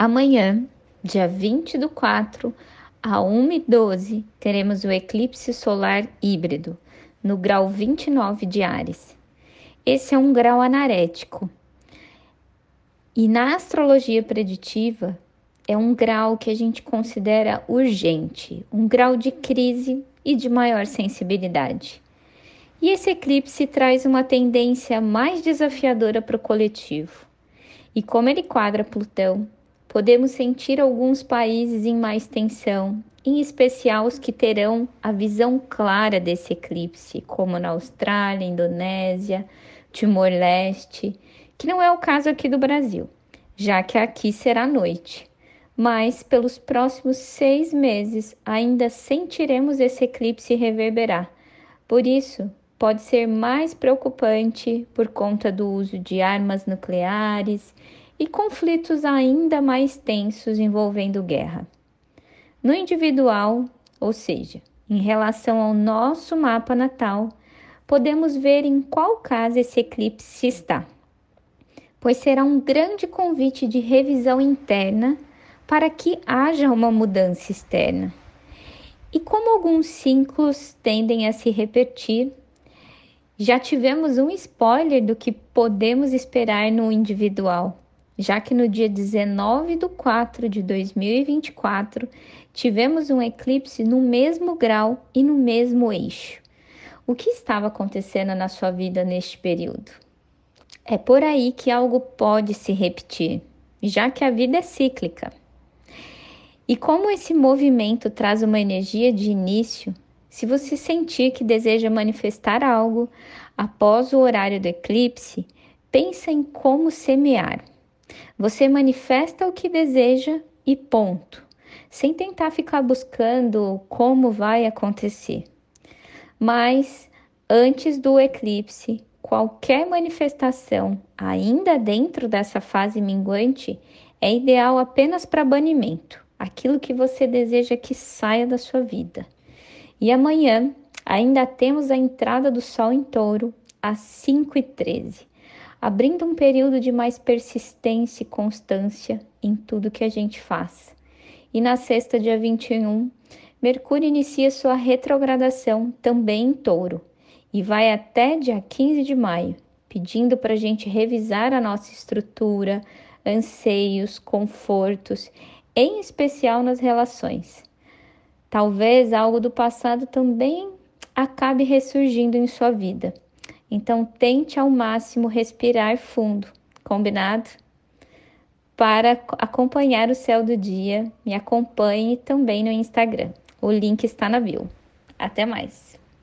Amanhã, dia 20 do 4, a 1 e 12, teremos o eclipse solar híbrido, no grau 29 de Ares. Esse é um grau anarético. E na astrologia preditiva, é um grau que a gente considera urgente, um grau de crise e de maior sensibilidade. E esse eclipse traz uma tendência mais desafiadora para o coletivo. E como ele quadra Plutão, podemos sentir alguns países em mais tensão, em especial os que terão a visão clara desse eclipse, como na Austrália, Indonésia, Timor-Leste, que não é o caso aqui do Brasil, já que aqui será noite. Mas pelos próximos seis meses ainda sentiremos esse eclipse reverberar. Por isso, pode ser mais preocupante por conta do uso de armas nucleares e conflitos ainda mais tensos envolvendo guerra. No individual, ou seja, em relação ao nosso mapa natal, podemos ver em qual casa esse eclipse está, pois será um grande convite de revisão interna para que haja uma mudança externa. E como alguns ciclos tendem a se repetir, já tivemos um spoiler do que podemos esperar no individual já que no dia 19 de 4 de 2024 tivemos um eclipse no mesmo grau e no mesmo eixo. O que estava acontecendo na sua vida neste período? É por aí que algo pode se repetir, já que a vida é cíclica. E como esse movimento traz uma energia de início, se você sentir que deseja manifestar algo após o horário do eclipse, pensa em como semear. Você manifesta o que deseja e ponto, sem tentar ficar buscando como vai acontecer. Mas antes do eclipse, qualquer manifestação, ainda dentro dessa fase minguante, é ideal apenas para banimento, aquilo que você deseja que saia da sua vida. E amanhã ainda temos a entrada do Sol em Touro às 5h13 abrindo um período de mais persistência e constância em tudo que a gente faz. E na sexta, dia 21, Mercúrio inicia sua retrogradação também em touro e vai até dia 15 de maio, pedindo para a gente revisar a nossa estrutura, anseios, confortos, em especial nas relações. Talvez algo do passado também acabe ressurgindo em sua vida então, tente ao máximo respirar fundo, combinado? Para acompanhar o céu do dia, me acompanhe também no Instagram. O link está na bio. Até mais!